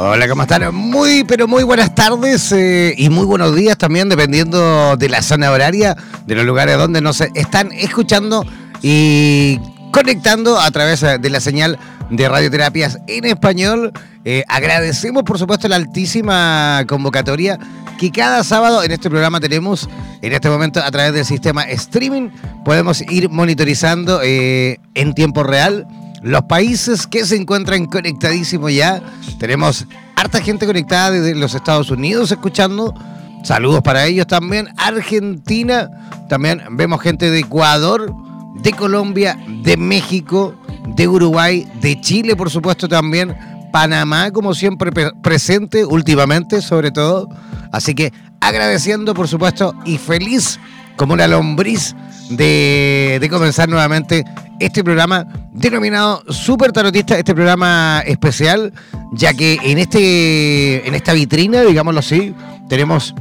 Hola, ¿cómo están? Muy, pero muy buenas tardes eh, y muy buenos días también, dependiendo de la zona horaria, de los lugares donde nos están escuchando y conectando a través de la señal de radioterapias en español. Eh, agradecemos, por supuesto, la altísima convocatoria que cada sábado en este programa tenemos, en este momento a través del sistema streaming, podemos ir monitorizando eh, en tiempo real los países que se encuentran conectadísimos ya. Tenemos harta gente conectada desde los Estados Unidos escuchando. Saludos para ellos también. Argentina, también vemos gente de Ecuador, de Colombia, de México, de Uruguay, de Chile, por supuesto también. Panamá, como siempre, presente últimamente, sobre todo. Así que agradeciendo, por supuesto, y feliz como una lombriz de, comenzar nuevamente este programa denominado Super Tarotista, este programa especial, ya que en, este, en esta vitrina, digámoslo así, tenemos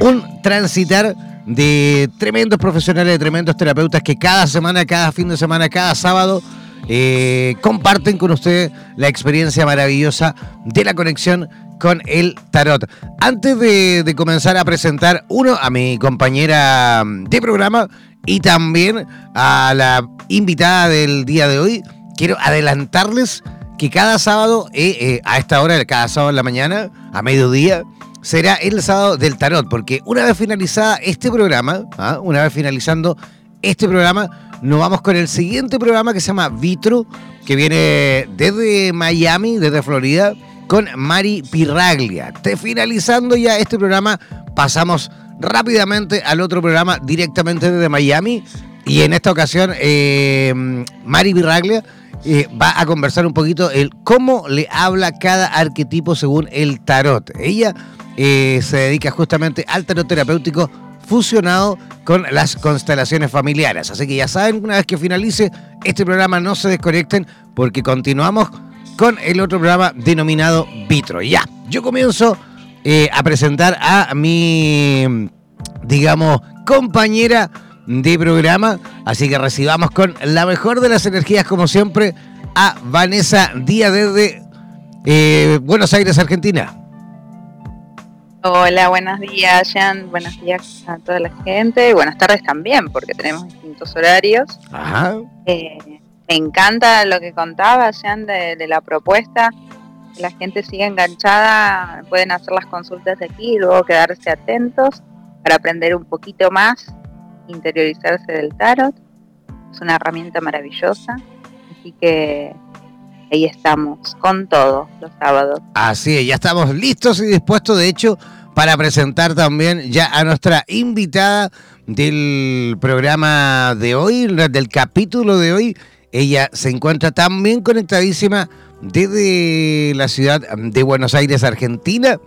un transitar de tremendos profesionales, de tremendos terapeutas que cada semana, cada fin de semana, cada sábado eh, comparten con usted la experiencia maravillosa de la conexión con el tarot. Antes de, comenzar a presentar uno a mi compañera de programa, y también a la invitada del día de hoy. Quiero adelantarles que cada sábado, eh, eh, a esta hora, cada sábado en la mañana, a mediodía, será el sábado del tarot, porque una vez finalizada este programa, ¿ah? una vez finalizando este programa, nos vamos con el siguiente programa que se llama Vitro, que viene desde Miami, desde Florida, con Mari Pirraglia. Te finalizando ya este programa, pasamos rápidamente al otro programa directamente desde Miami. Y en esta ocasión, eh, Mari Virraglia eh, va a conversar un poquito el cómo le habla cada arquetipo según el tarot. Ella eh, se dedica justamente al tarot terapéutico fusionado con las constelaciones familiares. Así que ya saben, una vez que finalice este programa, no se desconecten porque continuamos con el otro programa denominado Vitro. Ya, yo comienzo eh, a presentar a mi, digamos, compañera de programa. Así que recibamos con la mejor de las energías, como siempre, a Vanessa Díaz desde eh, Buenos Aires, Argentina. Hola, buenos días, Jan. Buenos días a toda la gente. Buenas tardes también, porque tenemos distintos horarios. Ajá. Eh, me encanta lo que contaba, Jan, de la propuesta la gente siga enganchada, pueden hacer las consultas de aquí y luego quedarse atentos para aprender un poquito más, interiorizarse del tarot. Es una herramienta maravillosa, así que ahí estamos con todo los sábados. Así es, ya estamos listos y dispuestos, de hecho, para presentar también ya a nuestra invitada del programa de hoy, del capítulo de hoy. Ella se encuentra también conectadísima desde la ciudad de Buenos Aires, Argentina.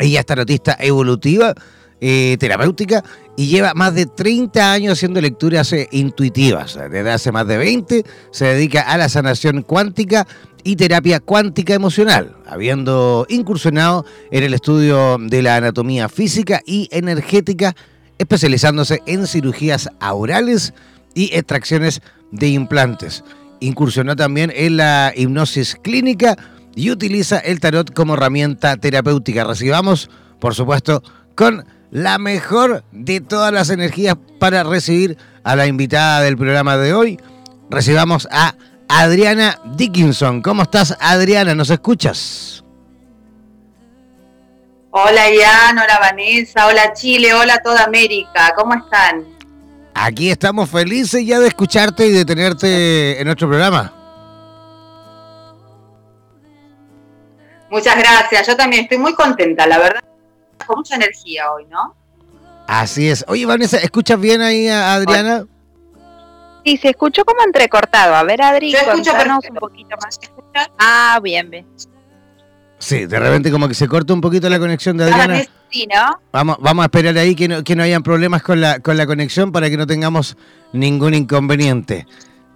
Ella es tarotista evolutiva, eh, terapéutica, y lleva más de 30 años haciendo lecturas eh, intuitivas. Desde hace más de 20 se dedica a la sanación cuántica y terapia cuántica emocional, habiendo incursionado en el estudio de la anatomía física y energética, especializándose en cirugías aurales y extracciones de implantes. Incursionó también en la hipnosis clínica y utiliza el tarot como herramienta terapéutica. Recibamos, por supuesto, con la mejor de todas las energías para recibir a la invitada del programa de hoy. Recibamos a Adriana Dickinson. ¿Cómo estás, Adriana? ¿Nos escuchas? Hola, Ian. Hola, Vanessa. Hola, Chile. Hola, toda América. ¿Cómo están? Aquí estamos felices ya de escucharte y de tenerte en nuestro programa. Muchas gracias. Yo también estoy muy contenta, la verdad. Con mucha energía hoy, ¿no? Así es. Oye, Vanessa, ¿escuchas bien ahí a Adriana? Sí, se escuchó como entrecortado. A ver, Adri, Yo escucho un poquito más. Ah, bien, bien. Sí, de repente como que se corta un poquito la conexión de Adriana. Sí, ¿no? Vamos, vamos a esperar ahí que no, que no hayan problemas con la, con la conexión para que no tengamos ningún inconveniente.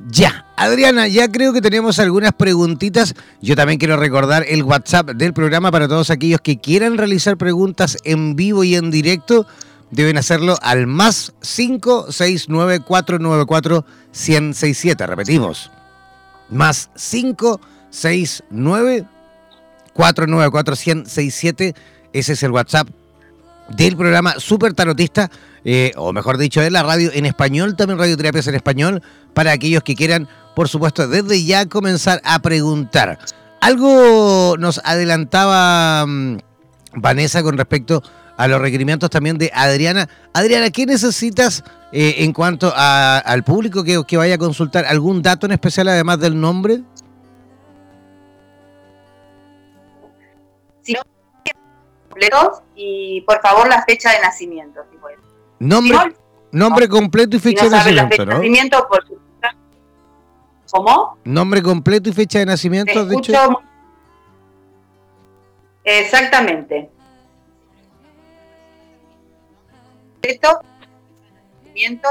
Ya, Adriana, ya creo que tenemos algunas preguntitas. Yo también quiero recordar el WhatsApp del programa para todos aquellos que quieran realizar preguntas en vivo y en directo. Deben hacerlo al más 569-494-1067. Repetimos, más 569-494-1067. Ese es el WhatsApp del programa Super Tarotista, eh, o mejor dicho, de la radio en español, también radioterapias en español, para aquellos que quieran, por supuesto, desde ya comenzar a preguntar. Algo nos adelantaba mm, Vanessa con respecto a los requerimientos también de Adriana. Adriana, ¿qué necesitas eh, en cuanto al público que, que vaya a consultar? ¿Algún dato en especial además del nombre? Y por favor la fecha de nacimiento. nombre, nombre completo y fecha de nacimiento, por ¿Cómo? Nombre completo y fecha de nacimiento, de hecho. Exactamente.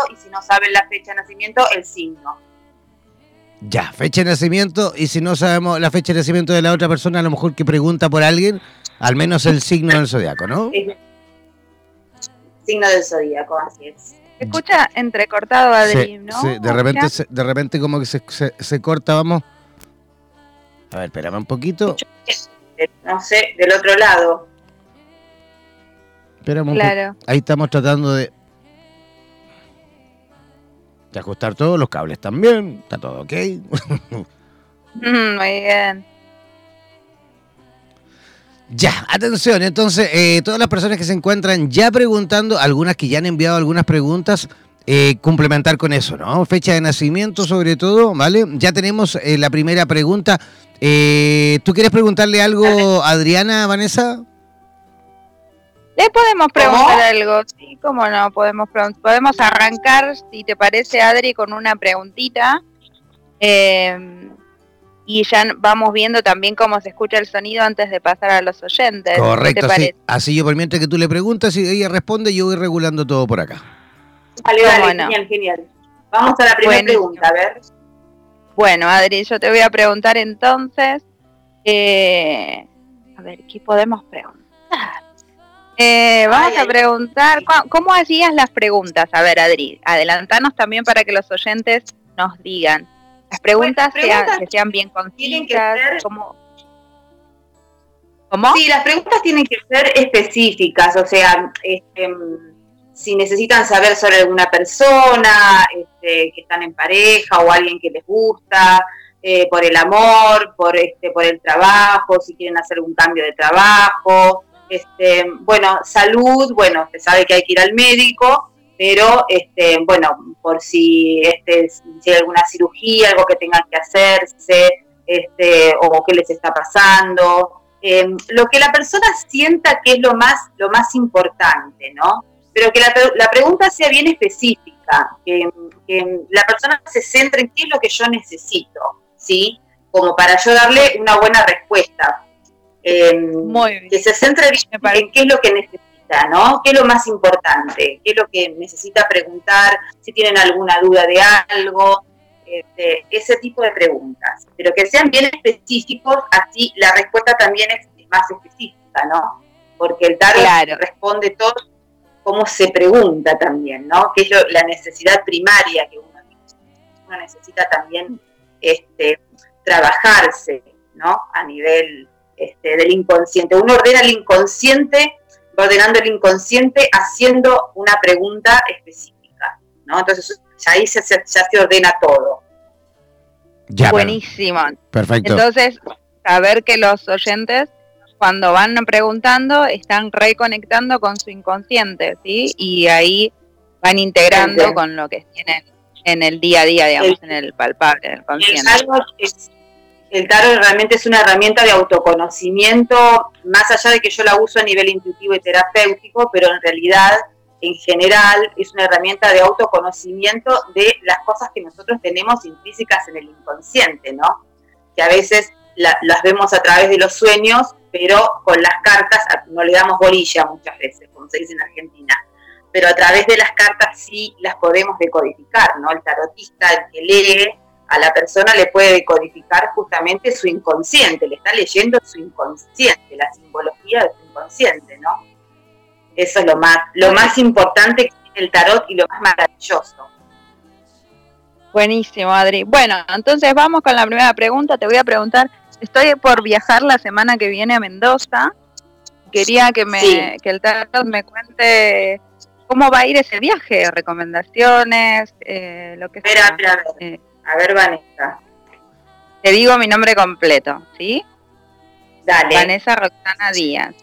y si no saben la fecha de nacimiento, el signo. Ya, fecha de nacimiento y si no sabemos la fecha de nacimiento de la otra persona, a lo mejor que pregunta por alguien, al menos el signo del zodiaco, ¿no? Signo del zodiaco, así es. Se escucha entrecortado, Adri, ¿no? Sí, de repente, de repente como que se, se, corta, vamos. A ver, espérame un poquito. No sé, del otro lado. Espérame claro. Ahí estamos tratando de, de ajustar todos los cables también. Está todo ok. Muy bien. Ya, atención, entonces, eh, todas las personas que se encuentran ya preguntando, algunas que ya han enviado algunas preguntas, eh, complementar con eso, ¿no? Fecha de nacimiento sobre todo, ¿vale? Ya tenemos eh, la primera pregunta. ¿Tú quieres preguntarle algo a Adriana, Vanessa? Le podemos preguntar algo, sí, cómo no, podemos podemos arrancar, si te parece, Adri, con una preguntita. Eh, y ya vamos viendo también cómo se escucha el sonido antes de pasar a los oyentes. Correcto, sí. Así yo, por mientras que tú le preguntas y ella responde, yo voy regulando todo por acá. Vale, vale, genial, genial. Vamos a la primera pregunta, a ver. Bueno, Adri, yo te voy a preguntar entonces, eh, a ver, ¿qué podemos preguntar? Eh, vamos a preguntar, ¿cómo hacías las preguntas? A ver, Adri, adelantanos también para que los oyentes nos digan. Las preguntas, sean, que sean bien concisas, ¿cómo? Sí, las preguntas tienen que ser específicas, o sea, este, si necesitan saber sobre alguna persona, este, que están en pareja o alguien que les gusta, eh, por el amor, por este, por el trabajo, si quieren hacer un cambio de trabajo, este, bueno, salud, bueno, se sabe que hay que ir al médico, pero este, bueno, por si, este, hay alguna cirugía, algo que tengan que hacerse, este, o qué les está pasando, em, lo que la persona sienta que es lo más, lo más importante, ¿no? Pero que la, pregunta sea bien específica, que, la persona se centre en qué es lo que yo necesito, ¿sí? Como para yo darle una buena respuesta. Em, Muy bien. Que se centre en qué es lo que necesita ¿no? ¿Qué es lo más importante? ¿Qué es lo que necesita preguntar? Si tienen alguna duda de algo, este, ese tipo de preguntas. Pero que sean bien específicos, así la respuesta también es más específica, ¿no? Porque el tarot responde todo como se pregunta también, ¿no? Que es la necesidad primaria que uno uno necesita también este, trabajarse, ¿no? A nivel este, del inconsciente. Uno ordena el inconsciente, ordenando el inconsciente haciendo una pregunta específica, ¿no? Entonces ahí se, ya se ordena todo. Buenísimo. Perfecto. Entonces, saber que los oyentes cuando van preguntando están reconectando con su inconsciente, ¿sí? Y ahí van integrando con lo que tienen en el día a día, digamos, en el palpable, en el consciente. El tarot, realmente es una herramienta de autoconocimiento, más allá de que yo la uso a nivel intuitivo y terapéutico, pero en realidad, en general, es una herramienta de autoconocimiento de las cosas que nosotros tenemos intrínsecas en el inconsciente, ¿no? Que a veces las vemos a través de los sueños, pero con las cartas no le damos bolilla muchas veces, como se dice en Argentina. Pero a través de las cartas sí las podemos decodificar, ¿no? El tarotista, el que lee a la persona le puede decodificar justamente su inconsciente, le está leyendo su inconsciente, la simbología de su inconsciente, ¿no? Eso es lo más, lo más importante que tiene el tarot y lo más maravilloso. Buenísimo, Adri. Bueno, entonces vamos con la primera pregunta. Te voy a preguntar estoy por viajar la semana que viene a Mendoza. Quería que me que el tarot me cuente cómo va a ir ese viaje, recomendaciones, eh, lo que sea. Espera, a ver. Eh, a ver, Vanessa. Te digo mi nombre completo, ¿sí? Dale. Vanessa Roxana Díaz.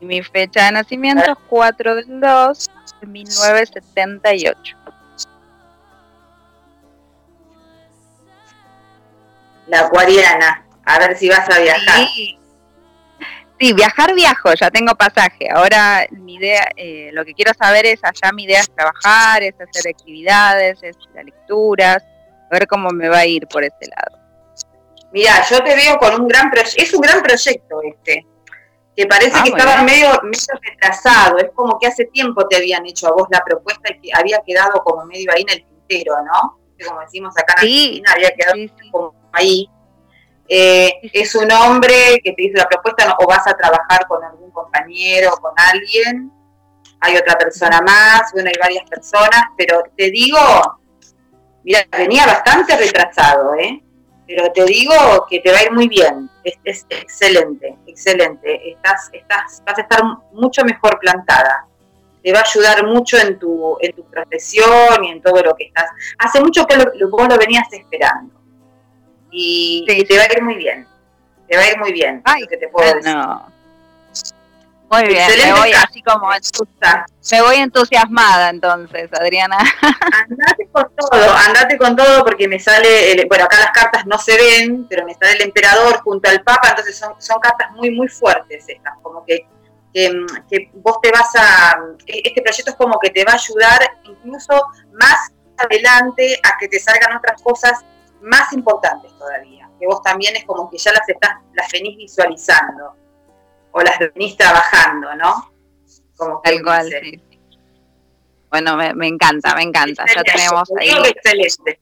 Y mi fecha de nacimiento es 4 del 2 de 1978. la acuariana, a ver si vas a viajar. Sí. Viajar viajo, ya tengo pasaje. Ahora mi idea, eh, lo que quiero saber es allá mi idea es trabajar, es hacer actividades, es hacer lecturas, a ver cómo me va a ir por ese lado. Mira, yo te veo con un gran proyecto, es un gran proyecto este, que parece ah, que estaba medio, medio retrasado, es como que hace tiempo te habían hecho a vos la propuesta y que había quedado como medio ahí en el tintero, ¿no? Como decimos acá en Argentina, había quedado como ahí. Eh, es un hombre que te dice la propuesta o vas a trabajar con algún compañero, con alguien, hay otra persona más, bueno, hay varias personas, pero te digo, mira, venía bastante retrasado, ¿eh? pero te digo que te va a ir muy bien, es, excelente, excelente, estás, estás, vas a estar mucho mejor plantada, te va a ayudar mucho en tu, en tu profesión y en todo lo que estás. Hace mucho que lo, vos lo venías esperando y, te va a ir muy bien. Te va a ir muy bien. Ay, que te puedo decir. Muy bien, me voy así como me voy entusiasmada entonces, Adriana. Andate con todo, andate con todo porque me sale, bueno, acá las cartas no se ven, pero me sale el emperador junto al papa, entonces son, son cartas muy, muy fuertes estas, como que, que, que vos te vas a, este proyecto es como que te va a ayudar incluso más adelante a que te salgan otras cosas más importantes todavía, que vos también es como que ya las estás, las venís visualizando o las venís trabajando, ¿no? Como que Tal sí. Bueno, me, encanta, me encanta. ya tenemos ahí. Excelente.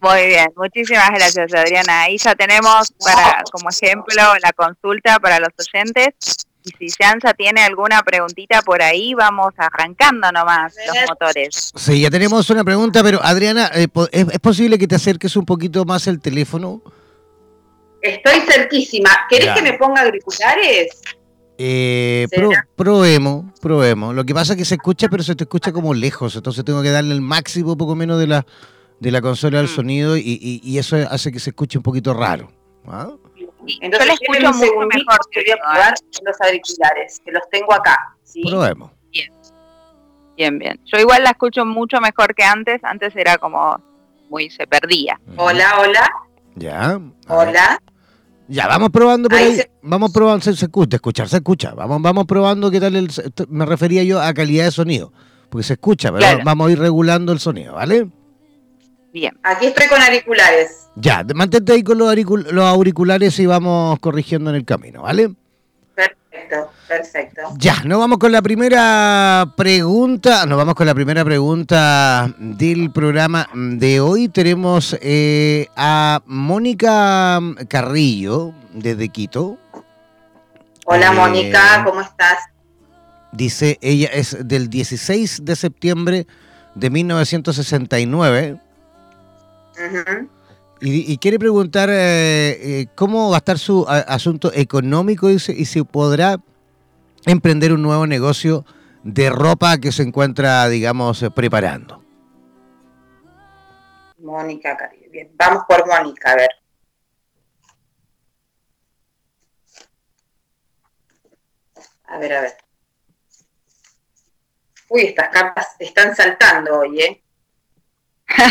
Muy bien, muchísimas gracias Adriana. Ahí ya tenemos para como ejemplo la consulta para los oyentes y si Jansa tiene alguna preguntita por ahí, vamos arrancando nomás los motores. Sí, ya tenemos una pregunta, pero Adriana, eh, ¿es, posible que te acerques un poquito más el teléfono? Estoy cerquísima. ¿Querés que me ponga auriculares? Eh, probemos, probemos. Lo que pasa es que se escucha, pero se te escucha como lejos, entonces tengo que darle el máximo, poco menos de la, de la consola del mm. sonido y, y, eso hace que se escuche un poquito raro. ¿ah? Entonces, yo escucho mucho mejor. Que voy a probar los auriculares, que los tengo acá. ¿sí? Probemos. Bien. Bien, bien. Yo igual la escucho mucho mejor que antes. Antes era como muy, se perdía. Hola, hola. Ya. Hola. Ya, vamos probando por ahí. Vamos probando, se, escucha, escuchar, se escucha. Vamos, vamos probando qué tal el, me refería yo a calidad de sonido. Porque se escucha, pero vamos a ir regulando el sonido, ¿vale? Bien. Aquí estoy con auriculares. Ya, mantente ahí con los, auriculares y vamos corrigiendo en el camino, ¿vale? Perfecto, perfecto. Ya, nos vamos con la primera pregunta. Nos vamos con la primera pregunta del programa de hoy. Tenemos eh, a Mónica Carrillo desde Quito. Hola Mónica, eh, ¿cómo estás? Dice, ella es del 16 de septiembre de 1969. Y, quiere preguntar eh, eh, cómo estar su asunto económico y si podrá emprender un nuevo negocio de ropa que se encuentra, digamos, preparando. Mónica, bien, vamos por Mónica, a ver. A ver, a ver. Uy, estas cartas están saltando hoy, ¿eh?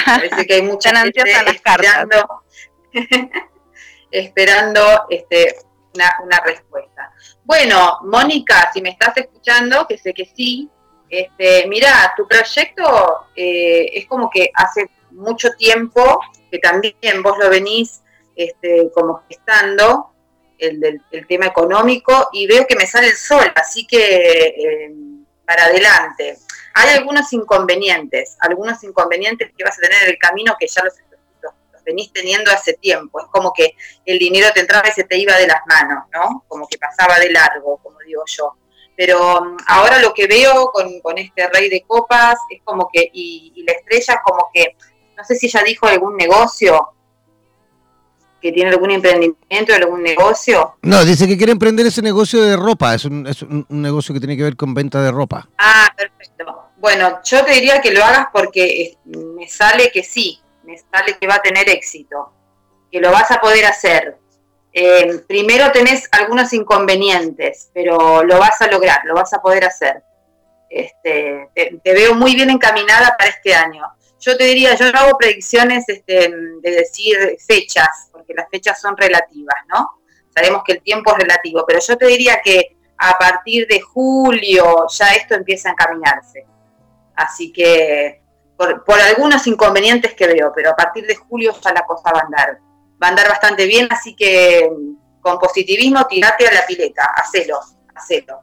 Parece que hay mucha gente esperando, esperando este, una, respuesta. Bueno, Mónica, si me estás escuchando, que sé que sí, este, mira, tu proyecto eh, es como que hace mucho tiempo que también vos lo venís este, como gestando, el del tema económico, y veo que me sale el sol, así que eh, para adelante. Hay algunos inconvenientes, algunos inconvenientes que vas a tener en el camino que ya los, venís teniendo hace tiempo. Es como que el dinero te entraba y se te iba de las manos, ¿no? Como que pasaba de largo, como digo yo. Pero mm, ahora lo que veo con, este rey de copas es como que, y, y la estrella como que, no sé si ya dijo algún negocio, que tiene algún emprendimiento, algún negocio. No, dice que quiere emprender ese negocio de ropa, es un, es un, negocio que tiene que ver con venta de ropa. Ah, perfecto. Bueno, yo te diría que lo hagas porque me sale que sí, me sale que va a tener éxito, que lo vas a poder hacer. Eh, primero tenés algunos inconvenientes, pero lo vas a lograr, lo vas a poder hacer. Este, te veo muy bien encaminada para este año yo te diría, yo no hago predicciones este, de decir fechas, porque las fechas son relativas, ¿no? Sabemos que el tiempo es relativo, pero yo te diría que a partir de julio ya esto empieza a encaminarse. Así que por, algunos inconvenientes que veo, pero a partir de julio ya la cosa va a andar. Va a andar bastante bien, así que con positivismo tirate a la pileta, hacelo, hacelo.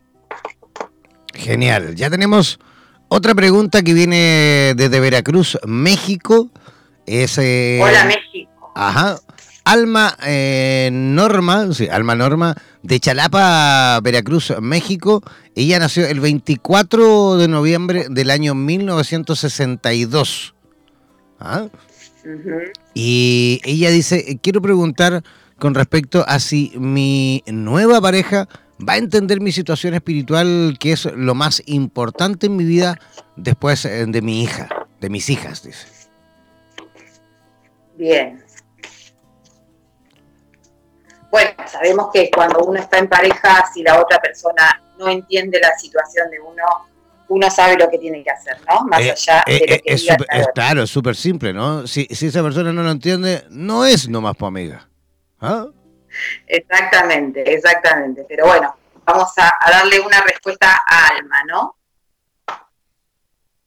Genial, ya tenemos otra pregunta que viene desde Veracruz, México. Es, eh, Hola, México. Ajá. Alma eh, Norma, sí, Alma Norma, de Chalapa, Veracruz, México. Ella nació el 24 de noviembre del año 1962. ¿Ah? Y ella dice, quiero preguntar con respecto a si mi nueva pareja va a entender mi situación espiritual, que es lo más importante en mi vida después eh, de mi hija, de mis hijas, dice. Bien. Bueno, sabemos que cuando uno está en pareja, si la otra persona no entiende la situación de uno, uno sabe lo que tiene que hacer, ¿no? Más eh, allá de lo eh, que es, Claro, es súper simple, ¿no? Si, si esa persona no lo entiende, no es nomás tu amiga. ¿Ah? Exactamente, exactamente. Pero bueno, vamos a, darle una respuesta a Alma, ¿no?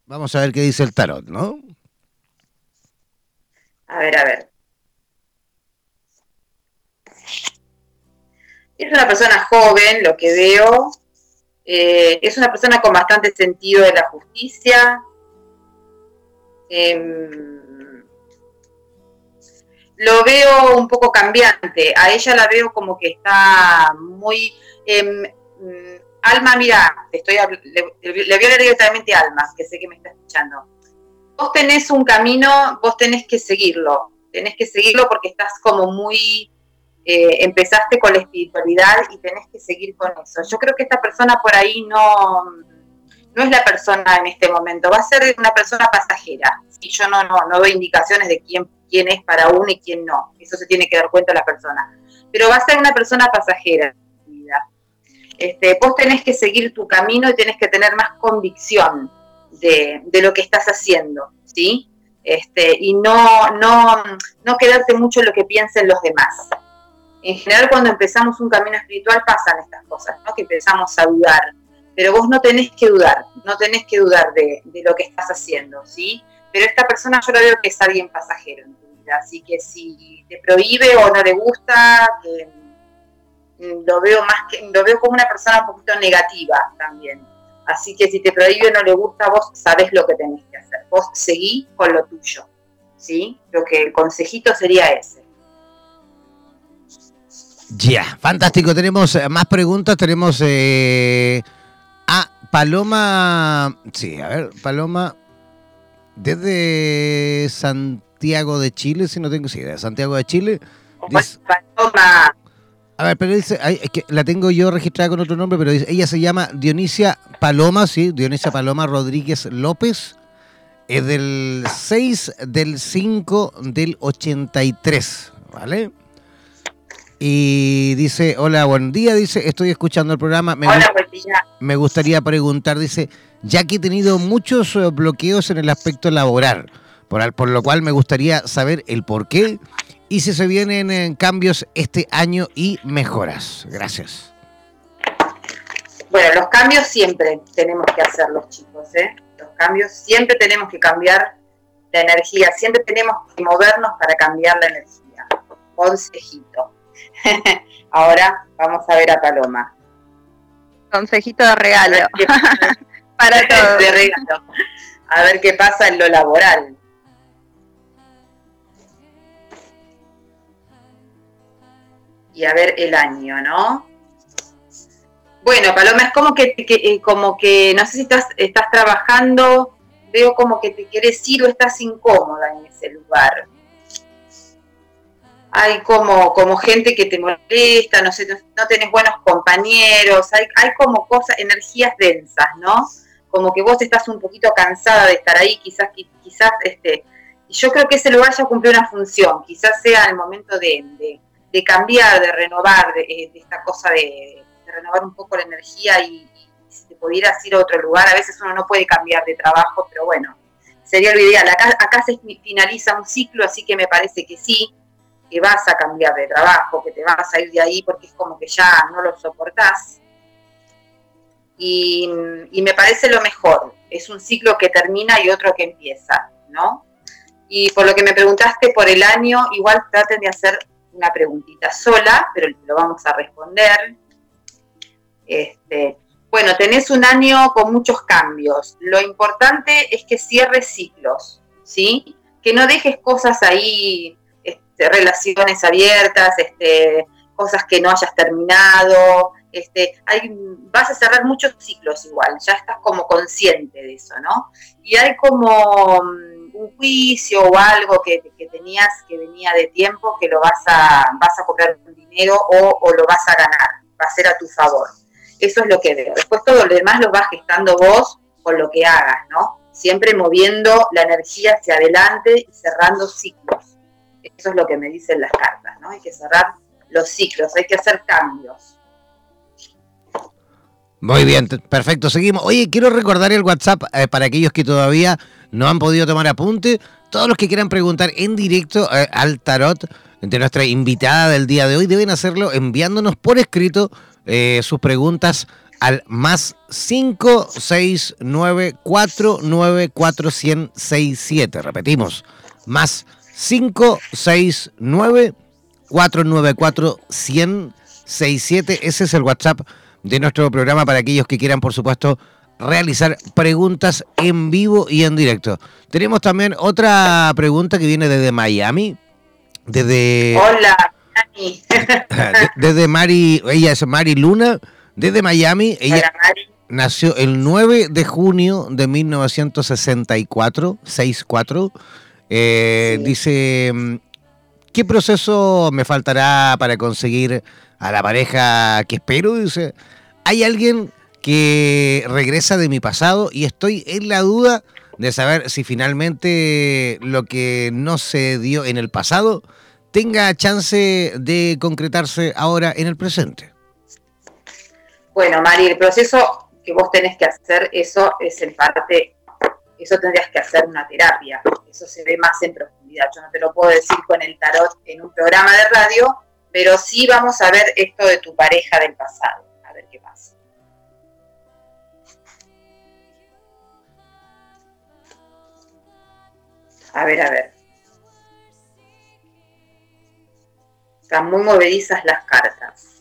Vamos a ver qué dice el tarot, ¿no? A ver, a ver. Es una persona joven, lo que veo. Eh, es una persona con bastante sentido de la justicia. Eh, lo veo un poco cambiante. A ella la veo como que está muy... Em, mm, Alma, mira, estoy, le, voy a leer directamente a Alma, que sé que me está escuchando. Vos tenés un camino, vos tenés que seguirlo. Tenés que seguirlo porque estás como muy... Eh, empezaste con la espiritualidad y tenés que seguir con eso. Yo creo que esta persona por ahí no, no es la persona en este momento, va a ser una persona pasajera. Y yo no, no, no doy indicaciones de quién quién es para uno y quién no. Eso se tiene que dar cuenta la persona. Pero va a ser una persona pasajera. Este, vos tenés que seguir tu camino y tenés que tener más convicción de, lo que estás haciendo, ¿sí? Este, y no, no, no quedarte mucho en lo que piensen los demás. En general, cuando empezamos un camino espiritual pasan estas cosas, ¿no? Que empezamos a dudar. Pero vos no tenés que dudar, no tenés que dudar de, lo que estás haciendo, ¿sí? pero esta persona yo la veo que es alguien pasajero en tu vida, así que si te prohíbe o no le gusta, mm, lo veo más que, lo veo como una persona un poquito negativa también. Así que si te prohíbe o no le gusta, vos sabés lo que tenés que hacer. Vos seguí con lo tuyo. ¿Sí? Lo que el consejito sería ese. Ya, fantástico. Tenemos eh, más preguntas. Tenemos eh, a Paloma. Sí, a ver, Paloma desde Santiago de Chile, si no tengo idea, Santiago de Chile. a ver, pero dice, que la tengo yo registrada con otro nombre, pero dice, ella se llama Dionisia Paloma, sí, Dionisia Paloma Rodríguez López. Es del 6 del 5 del 83, ¿vale? Y dice, hola, buen día, dice, estoy escuchando el programa. Me hola, buen día. Me gustaría preguntar, dice, ya que he tenido muchos eh, bloqueos en el aspecto laboral, por, por lo cual me gustaría saber el por qué y si se vienen eh, cambios este año y mejoras. Gracias. Bueno, los cambios siempre tenemos que hacerlos, chicos, ¿eh? Los cambios siempre tenemos que cambiar la energía, siempre tenemos que movernos para cambiar la energía. Consejito. Ahora vamos a ver a Paloma. Consejito de regalo. Para todos. De regalo. A ver qué pasa en lo laboral. Y a ver el año, ¿no? Bueno, Paloma, es como que, eh, como que no sé si estás, estás trabajando, veo como que te quieres ir o estás incómoda en ese lugar hay como, como gente que te molesta, no sé, no, tenés buenos compañeros, hay, hay como cosas, energías densas, ¿no? Como que vos estás un poquito cansada de estar ahí, quizás, quizás, este, yo creo que ese lugar ya cumplió una función, quizás sea el momento de, de, cambiar, de renovar, de, esta cosa de, renovar un poco la energía y, si te pudieras ir a otro lugar, a veces uno no puede cambiar de trabajo, pero bueno, sería lo ideal. Acá, acá se finaliza un ciclo, así que me parece que sí, que vas a cambiar de trabajo, que te vas a ir de ahí porque es como que ya no lo soportás. Y, me parece lo mejor, es un ciclo que termina y otro que empieza, ¿no? Y por lo que me preguntaste por el año, igual traten de hacer una preguntita sola, pero lo vamos a responder. Este, bueno, tenés un año con muchos cambios. Lo importante es que cierres ciclos, ¿sí? Que no dejes cosas ahí relaciones abiertas, este, cosas que no hayas terminado, este, vas a cerrar muchos ciclos igual, ya estás como consciente de eso, ¿no? Y hay como mm, un juicio o algo que, tenías que venía de tiempo que lo vas a, vas a cobrar un dinero o, lo vas a ganar, va a ser a tu favor. Eso es lo que veo. Después todo lo demás lo vas gestando vos con lo que hagas, ¿no? Siempre moviendo la energía hacia adelante y cerrando ciclos. Eso es lo que me dicen las cartas, ¿no? Hay que cerrar los ciclos, hay que hacer cambios. Muy bien, perfecto, seguimos. Oye, quiero recordar el WhatsApp eh, para aquellos que todavía no han podido tomar apunte. Todos los que quieran preguntar en directo eh, al tarot de nuestra invitada del día de hoy deben hacerlo enviándonos por escrito eh, sus preguntas al más 569494167. Repetimos, más 569 494 167 Ese es el WhatsApp de nuestro programa para aquellos que quieran, por supuesto, realizar preguntas en vivo y en directo. Tenemos también otra pregunta que viene desde Miami. Desde. Hola, Miami. desde Mari, ella es Mari Luna, desde Miami. Ella nació el 9 de junio de 1964, 64. Eh, dice, mm, ¿qué proceso me faltará para conseguir a la pareja que espero? Dice, hay alguien que regresa de mi pasado y estoy en la duda de saber si finalmente lo que no se dio en el pasado tenga chance de concretarse ahora en el presente. Bueno, Mari, el proceso que vos tenés que hacer, eso es el parte eso tendrías que hacer una terapia, eso se ve más en profundidad. Yo no te lo puedo decir con el tarot en un programa de radio, pero sí vamos a ver esto de tu pareja del pasado, a ver qué pasa. A ver, a ver. Están muy movedizas las cartas.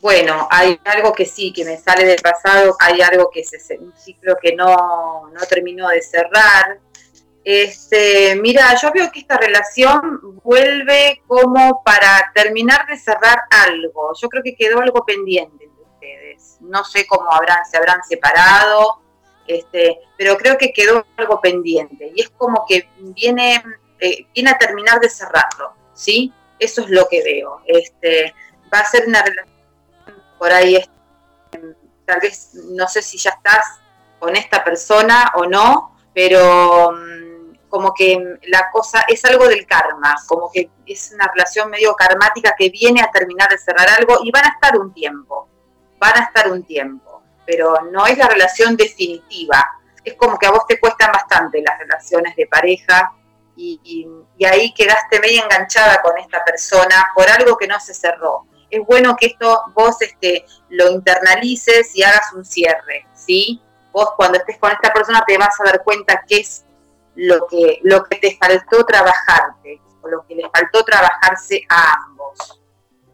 Bueno, hay algo que sí, que me sale del pasado, hay algo que es un ciclo que no, no terminó de cerrar. Este, mira, yo veo que esta relación vuelve como para terminar de cerrar algo. Yo creo que quedó algo pendiente de ustedes. No sé cómo habrán, se habrán separado, Este, pero creo que quedó algo pendiente y es como que viene, eh, viene a terminar de cerrarlo, ¿sí? Eso es lo que veo. Este, va a ser una relación por ahí, tal vez, no sé si ya estás con esta persona o no, pero mm, como que la cosa es algo del karma, como que es una relación medio karmática que viene a terminar de cerrar algo y van a estar un tiempo, van a estar un tiempo, pero no es la relación definitiva. Es como que a vos te cuestan bastante las relaciones de pareja y, ahí quedaste medio enganchada con esta persona por algo que no se cerró. Es bueno que esto vos este, lo internalices y hagas un cierre, ¿sí? Vos cuando estés con esta persona te vas a dar cuenta qué es lo que, lo que te faltó trabajarte o lo que le faltó trabajarse a ambos.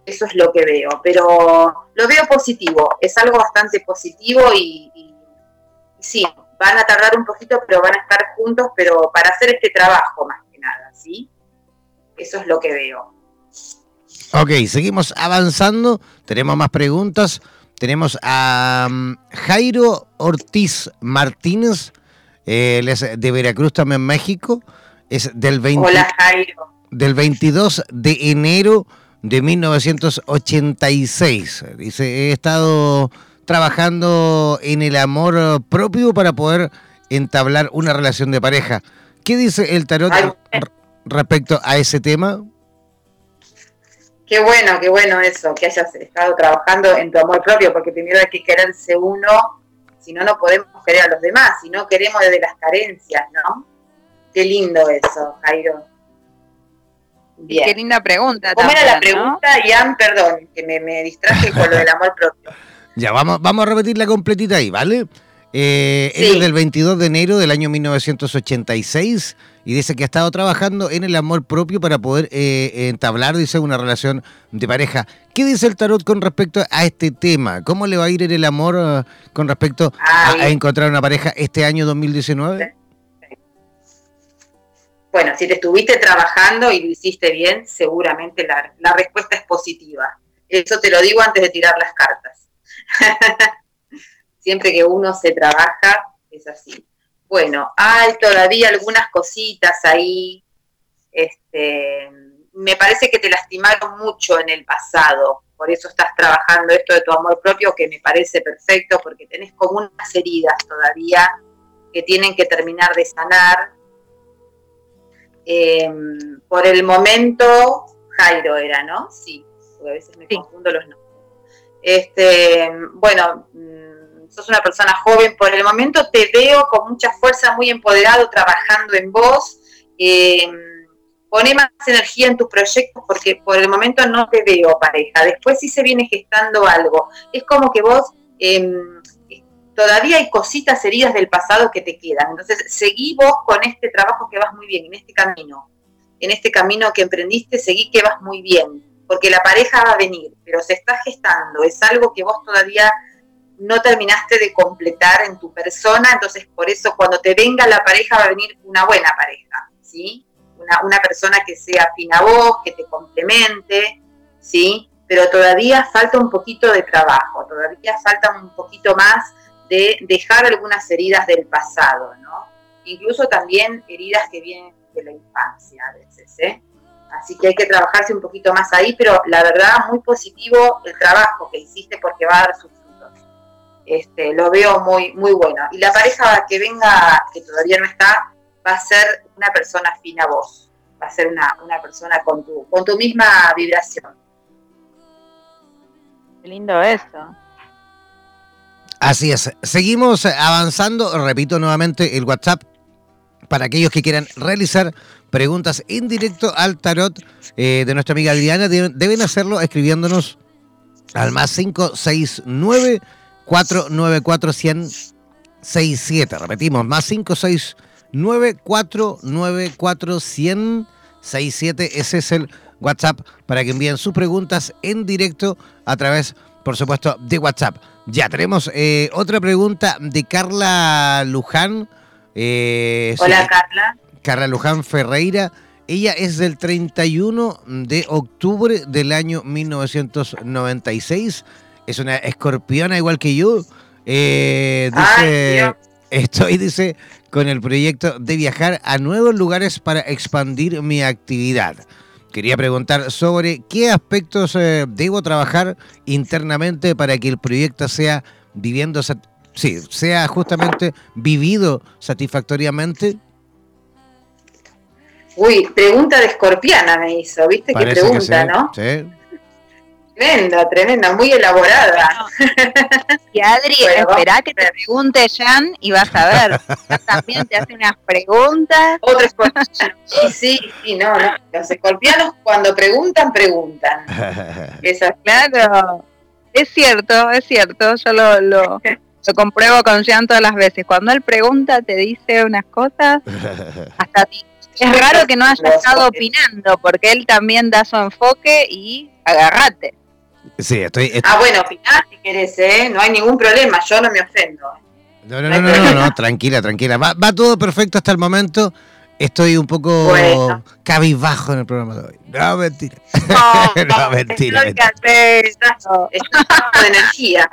Eso es lo que veo, pero lo veo positivo, es algo bastante positivo y, y sí, van a tardar un poquito, pero van a estar juntos, pero para hacer este trabajo más que nada, ¿sí? Eso es lo que veo. Ok, seguimos avanzando, tenemos más preguntas. Tenemos a um, Jairo Ortiz Martínez, él es de Veracruz también, México. Es del, 20, Hola, Jairo. del 22 de enero de 1986. Dice, he estado trabajando en el amor propio para poder entablar una relación de pareja. ¿Qué dice el tarot respecto a ese tema? Qué bueno, qué bueno eso, que hayas estado trabajando en tu amor propio, porque primero hay que quererse uno, si no, no podemos querer a los demás, si no queremos desde las carencias, ¿no? Qué lindo eso, Jairo. Bien. Qué linda pregunta. ¿Cómo era la pregunta, Ian? Perdón, que me, me distraje con lo del amor propio. Ya, vamos, vamos a repetirla completita ahí, ¿vale? Eh, es del 22 de enero del año 1986 y dice que ha estado trabajando en el amor propio para poder eh, entablar, dice, una relación de pareja. ¿Qué dice el tarot con respecto a este tema? ¿Cómo le va a ir en el amor eh, con respecto a, encontrar una pareja este año 2019? Bueno, si te estuviste trabajando y lo hiciste bien, seguramente la, la respuesta es positiva. Eso te lo digo antes de tirar las cartas. siempre que uno se trabaja, es así. Bueno, hay todavía algunas cositas ahí. Este, me parece que te lastimaron mucho en el pasado, por eso estás trabajando esto de tu amor propio, que me parece perfecto, porque tenés como unas heridas todavía que tienen que terminar de sanar. Em, por el momento, Jairo era, ¿no? Sí, porque a veces me confundo los nombres. Este, bueno, sos una persona joven, por el momento te veo con mucha fuerza, muy empoderado, trabajando en vos. Eh, pone más energía en tus proyectos porque por el momento no te veo pareja. Después sí se viene gestando algo. Es como que vos em, todavía hay cositas heridas del pasado que te quedan. Entonces, seguí vos con este trabajo que vas muy bien, en este camino. En este camino que emprendiste, seguí que vas muy bien. Porque la pareja va a venir, pero se está gestando. Es algo que vos todavía no terminaste de completar en tu persona, entonces por eso cuando te venga la pareja va a venir una buena pareja, ¿sí? Una, persona que sea afín a vos, que te complemente, ¿sí? Pero todavía falta un poquito de trabajo, todavía falta un poquito más de dejar algunas heridas del pasado, ¿no? Incluso también heridas que vienen de la infancia a veces, ¿eh? Así que hay que trabajarse un poquito más ahí, pero la verdad, muy positivo el trabajo que hiciste porque va a dar sus este, lo veo muy, muy bueno. Y la pareja que venga, que todavía no está, va a ser una persona fina a vos, va a ser una, persona con tu, con tu misma vibración. Qué lindo eso. Así es. Seguimos avanzando. Repito nuevamente el WhatsApp para aquellos que quieran realizar preguntas en directo al tarot eh, de nuestra amiga Adriana. Deben hacerlo escribiéndonos al más 569 494 167 Repetimos, más 569 494 167 Ese es el WhatsApp para que envíen sus preguntas en directo a través, por supuesto, de WhatsApp. Ya tenemos eh, otra pregunta de Carla Luján. Eh, Hola, Carla. Carla Luján Ferreira. Ella es del 31 de octubre del año 1996 es una escorpiona igual que yo. Eh, dice, estoy, dice, con el proyecto de viajar a nuevos lugares para expandir mi actividad. Quería preguntar sobre qué aspectos eh, debo trabajar internamente para que el proyecto sea viviendo, sí, sea justamente vivido satisfactoriamente. Uy, pregunta de escorpiana me hizo, ¿viste qué pregunta, no? Sí. Tremenda, tremenda, muy elaborada. Y Adri, espera que te pregunte Jan y vas a ver. también te hace unas preguntas. Otras Sí, sí, sí, no, no. Los escorpianos cuando preguntan, preguntan. Eso, claro. Es cierto, es cierto. Yo lo, lo, lo compruebo con Jan todas las veces. Cuando él pregunta, te dice unas cosas hasta ti. Es raro que no haya estado opinando, porque él también da su enfoque y agarrate. Sí, estoy, Ah, bueno, opinar si querés, ¿eh? No hay ningún problema, yo no me ofendo. No, no, no, no, no, tranquila, tranquila. Va, va, todo perfecto hasta el momento. Estoy un poco cabizbajo en el programa de hoy. No, mentira. No, no mentira. mentira. de energía.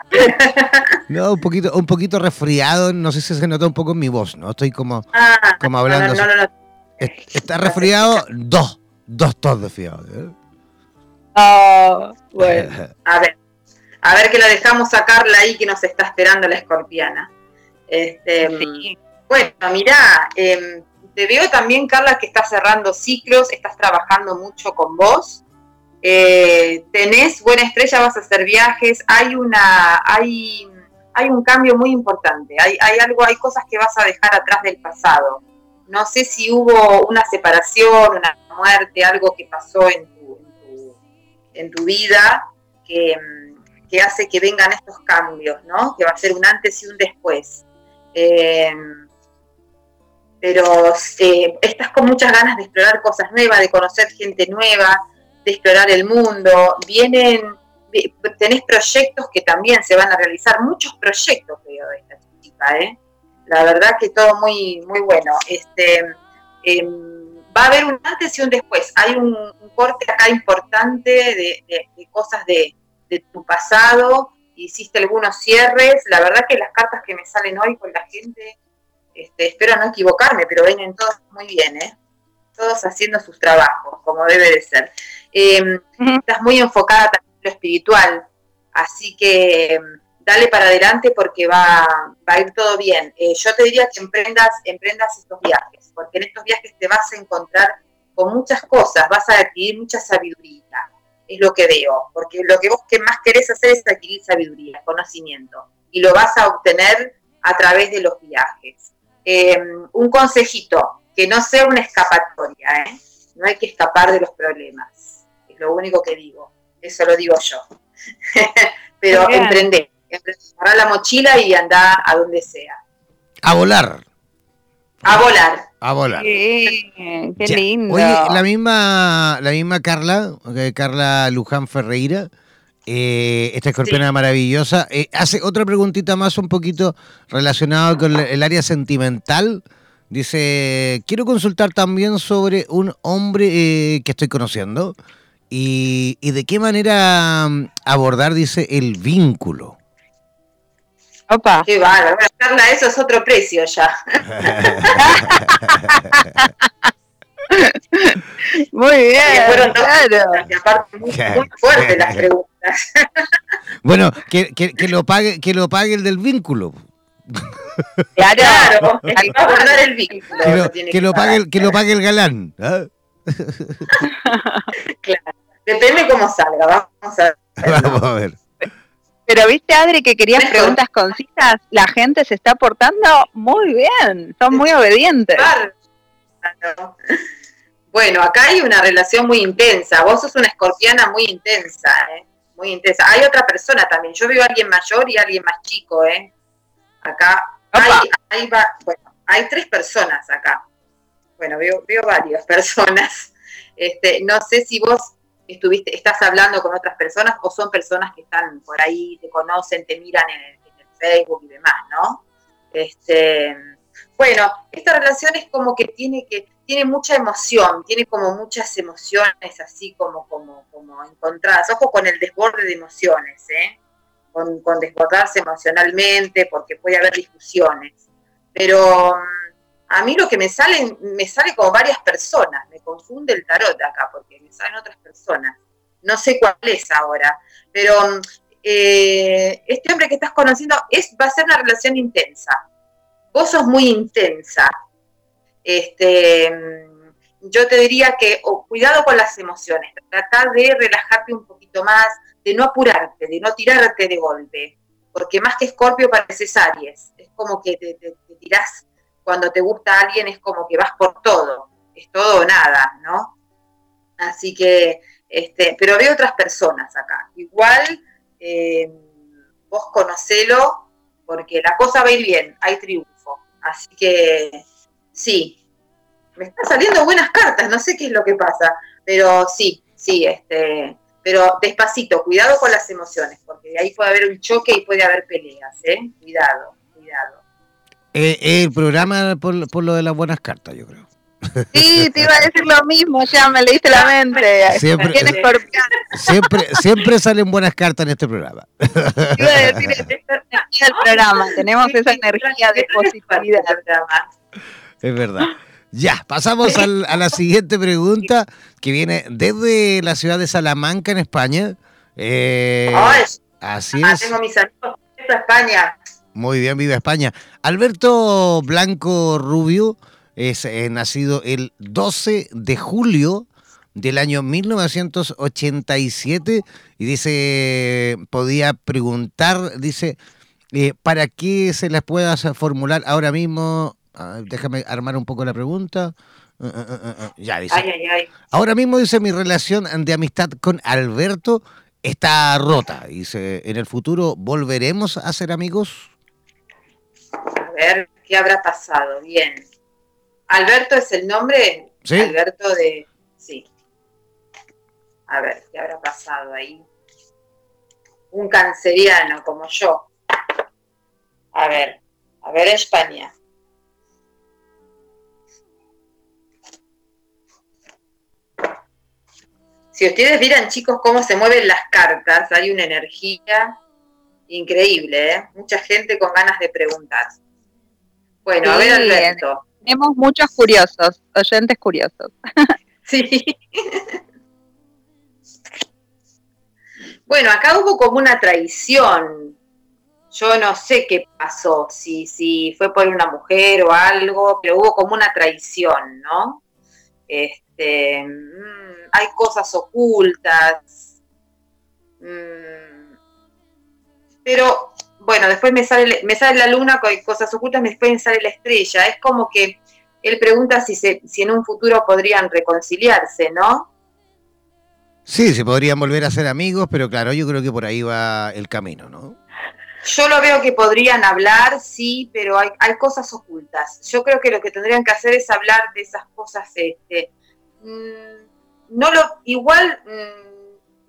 No, un poquito, un poquito resfriado. No sé si se nota un poco en mi voz, ¿no? Estoy como, ah, como hablando. No, no, no, Está resfriado, dos, dos tos de fiado. ¿eh? Oh, bueno. A ver, a ver que la dejamos sacarla ahí que nos está esperando la escorpiana. Este, Bueno, mirá, em, te veo también, Carla, que estás cerrando ciclos, estás trabajando mucho con vos. Eh, tenés buena estrella, vas a hacer viajes, hay una, hay, hay un cambio muy importante, hay, hay algo, hay cosas que vas a dejar atrás del pasado. No sé si hubo una separación, una muerte, algo que pasó en en tu vida que, hace que vengan estos cambios, ¿no? Que va a ser un antes y un después. Em, pero eh, estás con muchas ganas de explorar cosas nuevas, de conocer gente nueva, de explorar el mundo. Vienen, tenés proyectos que también se van a realizar, muchos proyectos veo de esta chica, ¿eh? La verdad que todo muy, muy bueno. Este, em, va a haber un antes y un después. Hay un, corte acá importante de, cosas de, tu pasado, hiciste algunos cierres. La verdad que las cartas que me salen hoy con la gente, este, espero no equivocarme, pero vienen todos muy bien, ¿eh? Todos haciendo sus trabajos, como debe de ser. Em, estás muy enfocada también en lo espiritual, así que em, dale para adelante porque va, a ir todo bien. Eh, yo te diría que emprendas, emprendas estos viajes, porque en estos viajes te vas a encontrar con muchas cosas, vas a adquirir mucha sabiduría, es lo que veo, porque lo que vos que más querés hacer es adquirir sabiduría, conocimiento, y lo vas a obtener a través de los viajes. Eh, un consejito, que no sea una escapatoria, ¿eh? no hay que escapar de los problemas, es lo único que digo, eso lo digo yo. Pero emprender agarra la mochila y anda a donde sea. A volar. A volar. A volar. qué lindo. Oye, la misma, la misma Carla, Carla Luján Ferreira, eh, esta escorpiona maravillosa, eh, hace otra preguntita más un poquito relacionada con el área sentimental. Dice, quiero consultar también sobre un hombre eh, que estoy conociendo y, y, de qué manera mm, abordar, dice, el vínculo. Opa. Qué bárbaro. Carla, eso es otro precio ya. muy bien. Fueron claro. y aparte muy, muy fuertes las preguntas. bueno, que, que, que, lo pague, que lo pague el del vínculo. Claro, claro hay que abordar el vínculo. Que lo, que, lo pague, el, que lo pague el galán. ¿eh? claro. Depende cómo salga. Vamos a ver. Vamos a ver. Pero viste, Adri, que querías preguntas concisas. La gente se está portando muy bien, son muy obedientes. Bueno, acá hay una relación muy intensa. Vos sos una escorpiana muy intensa, ¿eh? Muy intensa. Hay otra persona también. Yo veo a alguien mayor y a alguien más chico, ¿eh? Acá hay, bueno, hay tres personas acá. Bueno, veo, veo varias personas. Este, no sé si vos estuviste, estás hablando con otras personas o son personas que están por ahí, te conocen, te miran en el, Facebook y demás, ¿no? Este, bueno, esta relación es como que tiene que tiene mucha emoción, tiene como muchas emociones así como como como encontradas. Ojo con el desborde de emociones, ¿eh? Con, con desbordarse emocionalmente, porque puede haber discusiones. Pero mm, a mí lo que me sale, me sale como varias personas, me confunde el tarot acá, porque me salen otras personas. No sé cuál es ahora, pero eh, este hombre que estás conociendo va a ser una relación intensa. Vos sos muy intensa. Este, yo te diría que cuidado con las emociones, tratar de relajarte un poquito más, de no apurarte, de no tirarte de golpe, porque más que Escorpio pareces Aries, es como que te, te, tirás cuando te gusta alguien, es como que vas por todo, es todo o nada, ¿no? Así que, este, pero veo otras personas acá. Igual eh, vos conocelo, porque la cosa va a ir bien, hay triunfo. Así que sí, me están saliendo buenas cartas, no sé qué es lo que pasa, pero sí, sí, este, pero despacito, cuidado con las emociones, porque ahí puede haber un choque y puede haber peleas, ¿eh? Cuidado, cuidado. Eh, el programa por, por lo de las buenas cartas, yo creo. Sí, te iba a decir lo mismo, ya me leíste la mente. Siempre, siempre, siempre salen buenas cartas en este programa. Te iba a decir, es el programa, tenemos esa energía de positividad. Es verdad. Ya, pasamos al, a la siguiente pregunta que viene desde la ciudad de Salamanca, en España. Eh, así ah, es. Tengo mis amigos de España. Muy bien, vive España. Alberto Blanco Rubio es eh, nacido el 12 de julio del año 1987 y dice, podía preguntar, dice, eh, ¿para qué se las pueda formular ahora mismo? déjame armar un poco la pregunta. Uh, uh, uh, ya dice. Ahora mismo dice mi relación de amistad con Alberto está rota. Dice, ¿en el futuro volveremos a ser amigos? A ver, ¿qué habrá pasado? Bien. Alberto es el nombre. ¿Sí? Alberto de. Sí. A ver, ¿qué habrá pasado ahí? Un canceriano como yo. A ver, a ver España. Si ustedes vieran, chicos, cómo se mueven las cartas, hay una energía increíble, ¿eh? Mucha gente con ganas de preguntar. Bueno, a ver, Alberto. Tenemos muchos curiosos, oyentes curiosos. Sí. Bueno, acá hubo como una traición. Yo no sé qué pasó, si, si fue por una mujer o algo, pero hubo como una traición, ¿no? Este, mm, hay cosas ocultas. Mm, pero bueno, después me sale, me sale la luna con cosas ocultas, después me sale la estrella. Es como que él pregunta si, se, si en un futuro podrían reconciliarse, ¿no? Sí, se podrían volver a ser amigos, pero claro, yo creo que por ahí va el camino, ¿no? Yo lo veo que podrían hablar, sí, pero hay, hay cosas ocultas. Yo creo que lo que tendrían que hacer es hablar de esas cosas, este, mmm, no lo, igual, mmm,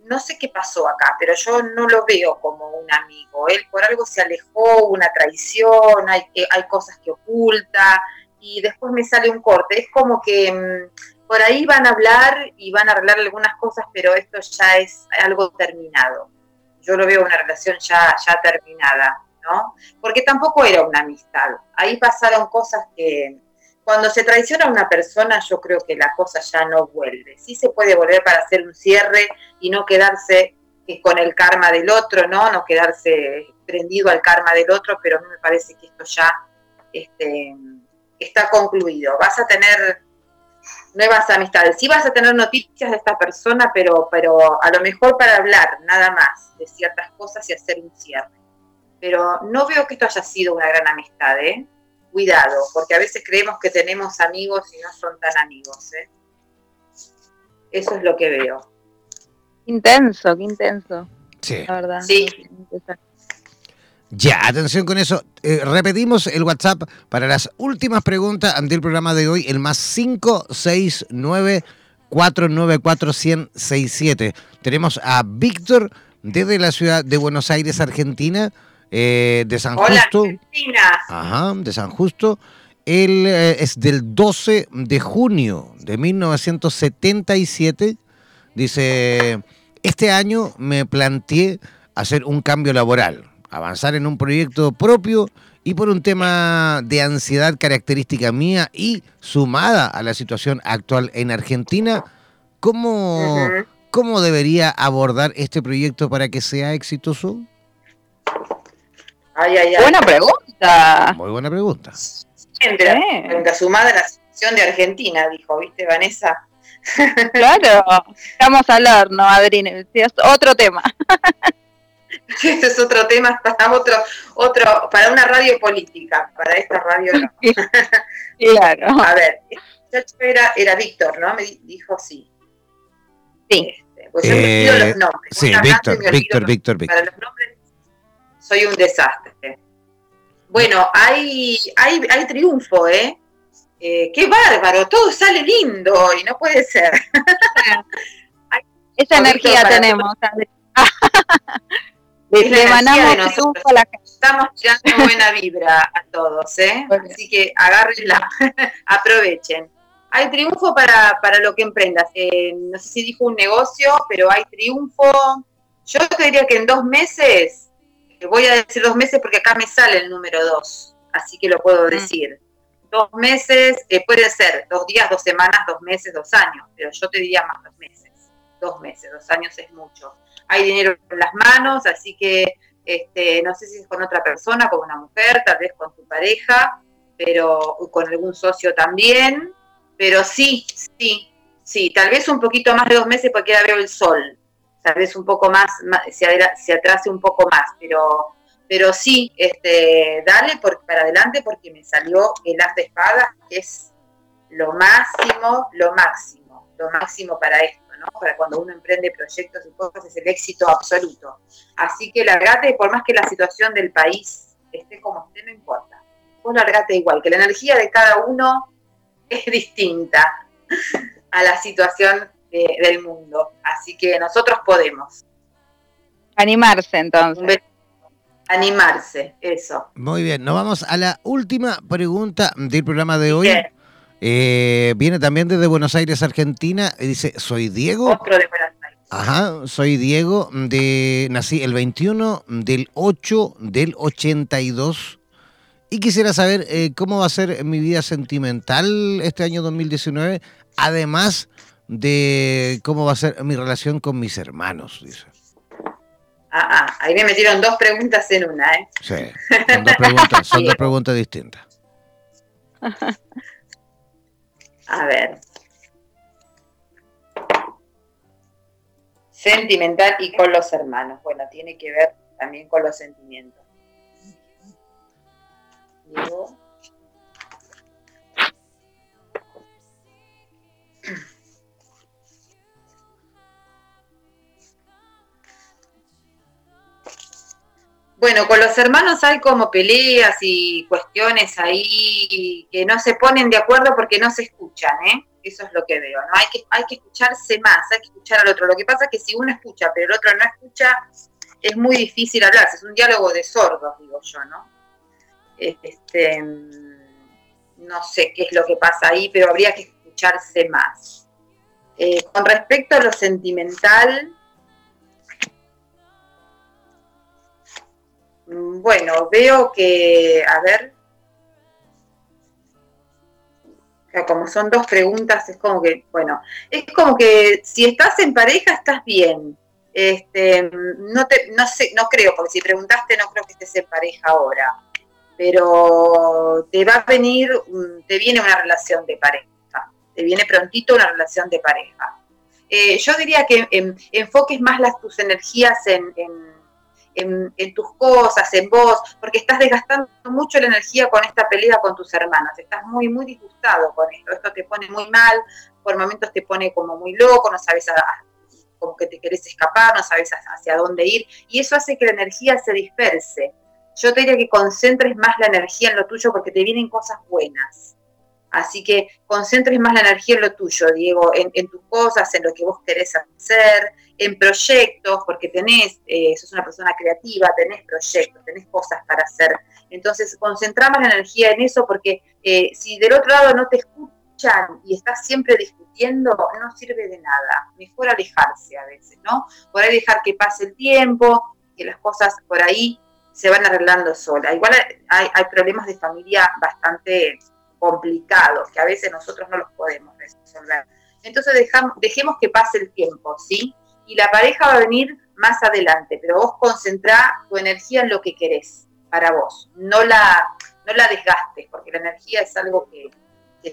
no sé qué pasó acá, pero yo no lo veo como un amigo. Él por algo se alejó, una traición, hay, eh, hay cosas que oculta, y después me sale un corte. Es como que mmm, por ahí van a hablar y van a arreglar algunas cosas, pero esto ya es algo terminado yo lo veo una relación ya, ya terminada, ¿no? Porque tampoco era una amistad. Ahí pasaron cosas que cuando se traiciona a una persona, yo creo que la cosa ya no vuelve. Sí se puede volver para hacer un cierre y no quedarse eh, con el karma del otro, ¿no? No quedarse prendido al karma del otro, pero a mí me parece que esto ya este, está concluido. Vas a tener nuevas amistades. Sí vas a tener noticias de esta persona, pero, pero a lo mejor para hablar nada más de ciertas cosas y hacer un cierre. Pero no veo que esto haya sido una gran amistad, ¿eh? Cuidado, porque a veces creemos que tenemos amigos y no son tan amigos, ¿eh? Eso es lo que veo. Intenso, qué intenso. Sí. La verdad. Sí. Ya, atención con eso. Eh, repetimos el WhatsApp para las últimas preguntas ante el programa de hoy, el más 569 494 167 Tenemos a Víctor desde la ciudad de Buenos Aires, Argentina, eh, de San Justo. Argentina. Ajá, de San Justo. Él eh, es del 12 de junio de 1977. Dice, este año me planteé hacer un cambio laboral avanzar en un proyecto propio y por un tema de ansiedad característica mía y sumada a la situación actual en Argentina, ¿cómo, ¿cómo debería abordar este proyecto para que sea exitoso? Buena pregunta. Muy buena pregunta. Entre, sumada a la situación de Argentina, dijo, ¿viste, Vanessa? Claro, vamos a hablar, ¿no, Adrien? Es otro tema. Este es otro tema para otro, otro, para una radio política, para esta radio Claro. A ver, este era, era Víctor, ¿no? Me dijo sí. Sí. Este, pues eh, los nombres. Sí, Víctor, Víctor, Víctor, Víctor. Para los nombres soy un desastre. Bueno, hay, hay, hay triunfo, ¿eh? ¿eh? qué bárbaro, todo sale lindo y no puede ser. Esa energía tenemos. Le mandamos triunfo a la gente. Estamos tirando buena vibra a todos, ¿eh? Así que agárrenla, aprovechen. Hay triunfo para, para lo que emprendas. Eh, no sé si dijo un negocio, pero hay triunfo. Yo te diría que en dos meses voy a decir dos meses porque acá me sale el número dos, así que lo puedo mm. decir. Dos meses, eh, puede ser dos días, dos semanas, dos meses, dos años, pero yo te diría más dos meses. Dos meses, dos años es mucho. Hay dinero en las manos, así que este, no sé si es con otra persona, con una mujer, tal vez con tu pareja, pero con algún socio también. Pero sí, sí, sí, tal vez un poquito más de dos meses porque ya veo el sol, tal vez un poco más, se, atrase un poco más, pero, pero sí, este, dale por, para adelante porque me salió el as de espadas, que es lo máximo, lo máximo, lo máximo para esto, ¿no? Para cuando uno emprende proyectos y cosas es el éxito absoluto. Así que largate, por más que la situación del país esté como esté, no importa. Vos largate igual, que la energía de cada uno es distinta a la situación del mundo. Así que nosotros podemos. Animarse entonces. Animarse, eso. Muy bien, nos vamos a la última pregunta del programa de hoy. Eh, viene también desde Buenos Aires, Argentina. Dice, soy Diego. Otro de Buenos Aires. Ajá, soy Diego, de, nací el 21 del 8 del 82 y quisiera saber eh, cómo va a ser mi vida sentimental este año 2019, además de cómo va a ser mi relación con mis hermanos, dice. Ah, ah, ahí me metieron dos preguntas en una, ¿eh? Sí, son dos preguntas, son dos preguntas distintas. A ver. Sentimental y con los hermanos. Bueno, tiene que ver también con los sentimientos. Bueno, con los hermanos hay como peleas y cuestiones ahí que no se ponen de acuerdo porque no se escuchan, ¿eh? Eso es lo que veo, ¿no? Hay que, hay que escucharse más, hay que escuchar al otro. Lo que pasa es que si uno escucha pero el otro no escucha, es muy difícil hablar, es un diálogo de sordos, digo yo, ¿no? Este, no sé qué es lo que pasa ahí, pero habría que escucharse más. Eh, con respecto a lo sentimental, bueno, veo que, a ver, como son dos preguntas, es como que, bueno, es como que si estás en pareja estás bien. Este, no te, no sé, no creo, porque si preguntaste no creo que estés en pareja ahora. Pero te va a venir, te viene una relación de pareja. Te viene prontito una relación de pareja. Eh, yo diría que enfoques más las tus energías en en, tus cosas, en vos, porque estás desgastando mucho la energía con esta pelea con tus hermanos, estás muy, muy disgustado con esto, esto te pone muy mal, por momentos te pone como muy loco, no sabes como que te querés escapar, no sabes hacia dónde ir, y eso hace que la energía se disperse. Yo te diría que concentres más la energía en lo tuyo porque te vienen cosas buenas. Así que concentres más la energía en lo tuyo, Diego, en, tus cosas, en lo que vos querés hacer, en proyectos, porque tenés, eh, sos una persona creativa, tenés proyectos, tenés cosas para hacer. Entonces, concentra más la energía en eso, porque eh, si del otro lado no te escuchan y estás siempre discutiendo, no sirve de nada. Mejor alejarse a veces, ¿no? Por ahí dejar que pase el tiempo, que las cosas por ahí se van arreglando sola. Igual hay, hay problemas de familia bastante complicados que a veces nosotros no los podemos resolver. Entonces dejamos, dejemos que pase el tiempo, ¿sí? Y la pareja va a venir más adelante, pero vos concentrá tu energía en lo que querés para vos. No la, no la desgastes, porque la energía es algo que,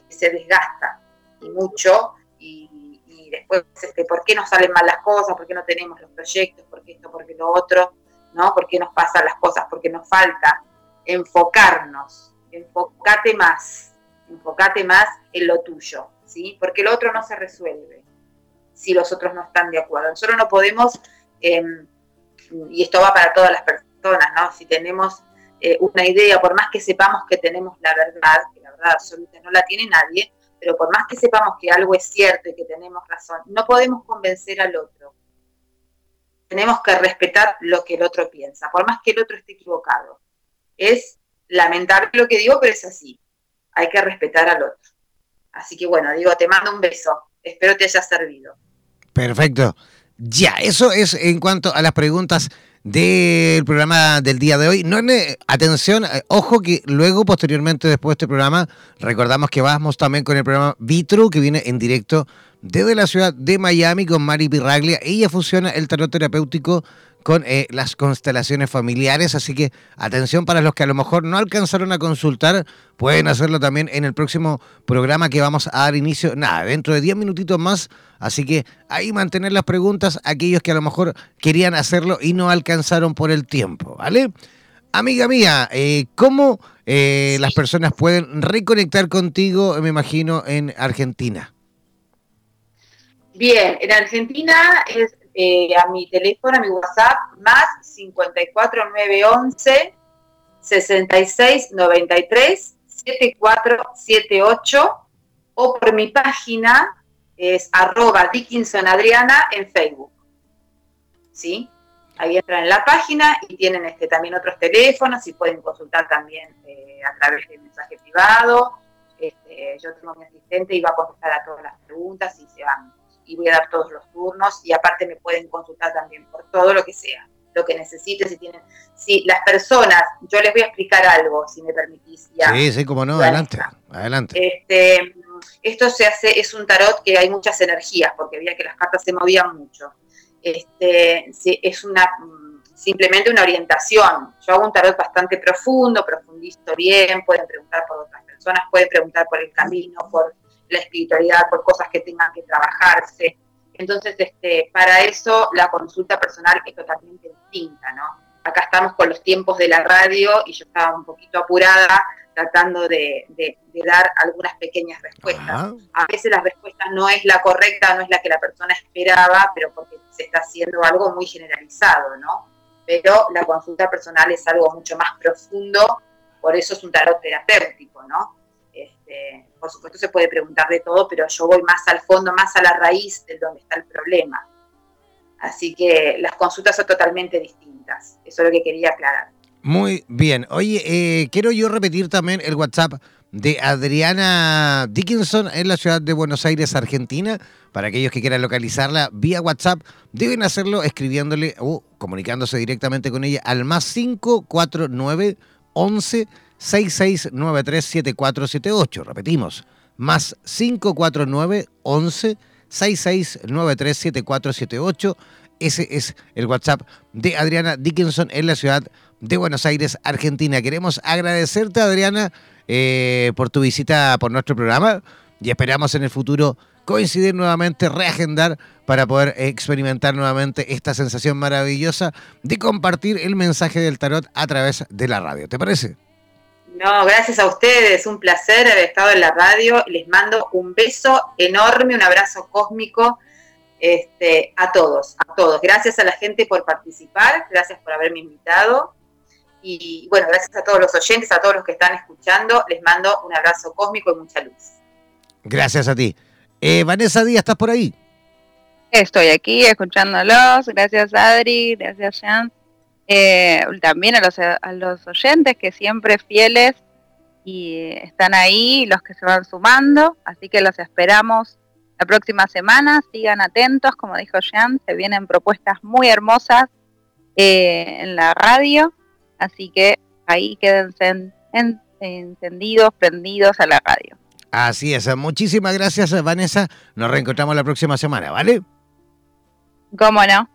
se desgasta y mucho. Y, después, este, ¿por qué nos salen mal las cosas? ¿Por qué no tenemos los proyectos? ¿Por qué esto? ¿Por qué lo otro? ¿No? ¿Por qué nos pasan las cosas? Porque nos falta enfocarnos. Enfócate más enfócate más en lo tuyo, ¿sí? Porque lo otro no se resuelve si los otros no están de acuerdo. Nosotros no podemos, em, y esto va para todas las personas, ¿no? Si tenemos eh, una idea, por más que sepamos que tenemos la verdad, que la verdad absoluta no la tiene nadie, pero por más que sepamos que algo es cierto y que tenemos razón, no podemos convencer al otro. Tenemos que respetar lo que el otro piensa, por más que el otro esté equivocado. Es lamentable lo que digo, pero es así hay que respetar al otro. Así que bueno, digo, te mando un beso. Espero te haya servido. Perfecto. Ya, eso es en cuanto a las preguntas del programa del día de hoy. No, atención, eh, ojo que luego, posteriormente, después de este programa, recordamos que vamos también con el programa Vitro, que viene en directo desde la ciudad de Miami con Mari Pirraglia. Ella funciona el tarot terapéutico con eh, las constelaciones familiares. Así que atención para los que a lo mejor no alcanzaron a consultar, pueden hacerlo también en el próximo programa que vamos a dar inicio, nada, dentro de 10 minutitos más. Así que ahí mantener las preguntas aquellos que a lo mejor querían hacerlo y no alcanzaron por el tiempo, ¿vale? Amiga mía, eh, ¿cómo eh, las personas pueden reconectar contigo, me imagino, en Argentina? Bien, en Argentina es eh, a mi teléfono, a mi WhatsApp, más 54911 6693 7478 o por mi página es arroba Dickinson Adriana en Facebook. ¿Sí? Ahí entran en la página y tienen este, también otros teléfonos y pueden consultar también eh, a través de mensaje privado. Este, yo tengo mi asistente y va a contestar a todas las preguntas y se van y voy a dar todos los turnos y aparte me pueden consultar también por todo lo que sea, lo que necesiten, si tienen, si las personas, yo les voy a explicar algo, si me permitís. Ya, sí, sí, como no, adelante, adelante. Este, esto se hace, es un tarot que hay muchas energías, porque veía que las cartas se movían mucho. Este, es una simplemente una orientación. Yo hago un tarot bastante profundo, profundizo bien, pueden preguntar por otras personas, pueden preguntar por el camino, por la espiritualidad, por cosas que tengan que trabajarse. Entonces, este, para eso la consulta personal es totalmente distinta, ¿no? Acá estamos con los tiempos de la radio y yo estaba un poquito apurada tratando de, dar algunas pequeñas respuestas. A veces la respuesta no es la correcta, no es la que la persona esperaba, pero porque se está haciendo algo muy generalizado, ¿no? Pero la consulta personal es algo mucho más profundo, por eso es un tarot terapéutico, ¿no? Este, por supuesto se puede preguntar de todo, pero yo voy más al fondo, más a la raíz de donde está el problema. Así que las consultas son totalmente distintas. Eso es lo que quería aclarar. Muy bien. Oye, eh, quiero yo repetir también el WhatsApp de Adriana Dickinson en la ciudad de Buenos Aires, Argentina. Para aquellos que quieran localizarla vía WhatsApp, deben hacerlo escribiéndole o comunicándose directamente con ella al más 549 11 66937478. Repetimos, más 549 11 66937478. Ese es el WhatsApp de Adriana Dickinson en la ciudad de Buenos Aires, Argentina. Queremos agradecerte, Adriana, eh, por tu visita por nuestro programa y esperamos en el futuro coincidir nuevamente, reagendar para poder experimentar nuevamente esta sensación maravillosa de compartir el mensaje del tarot a través de la radio. ¿Te parece? No, gracias a ustedes, un placer haber estado en la radio. Les mando un beso enorme, un abrazo cósmico este, a todos, a todos. Gracias a la gente por participar, gracias por haberme invitado. Y bueno, gracias a todos los oyentes, a todos los que están escuchando. Les mando un abrazo cósmico y mucha luz. Gracias a ti. Eh, Vanessa Díaz, ¿estás por ahí? Estoy aquí escuchándolos. Gracias, Adri. Gracias, Jean. Eh, también a los, a los oyentes que siempre fieles y están ahí, los que se van sumando, así que los esperamos la próxima semana, sigan atentos, como dijo Jean, se vienen propuestas muy hermosas eh, en la radio, Así que ahí quédense encendidos, prendidos a la radio. Así es. Muchísimas gracias, Vanessa. Nos reencontramos la próxima semana, ¿vale? Cómo no.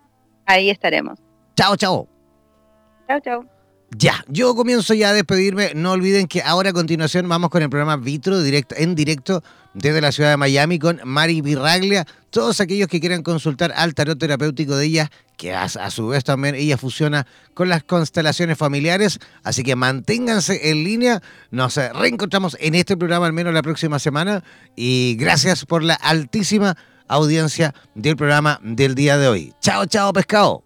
Ahí estaremos. Chao, chao. Chao, chao. Ya, yo comienzo ya a despedirme. No olviden que ahora a continuación vamos con el programa Vitro directo, en directo desde la ciudad de Miami con Mari Virraglia. Todos aquellos que quieran consultar al tarot terapéutico de ella, que a, a, su vez también ella fusiona con las constelaciones familiares. Así que manténganse en línea. Nos reencontramos en este programa al menos la próxima semana. Y gracias por la altísima audiencia del programa del día de hoy. Chao, chao, pescado.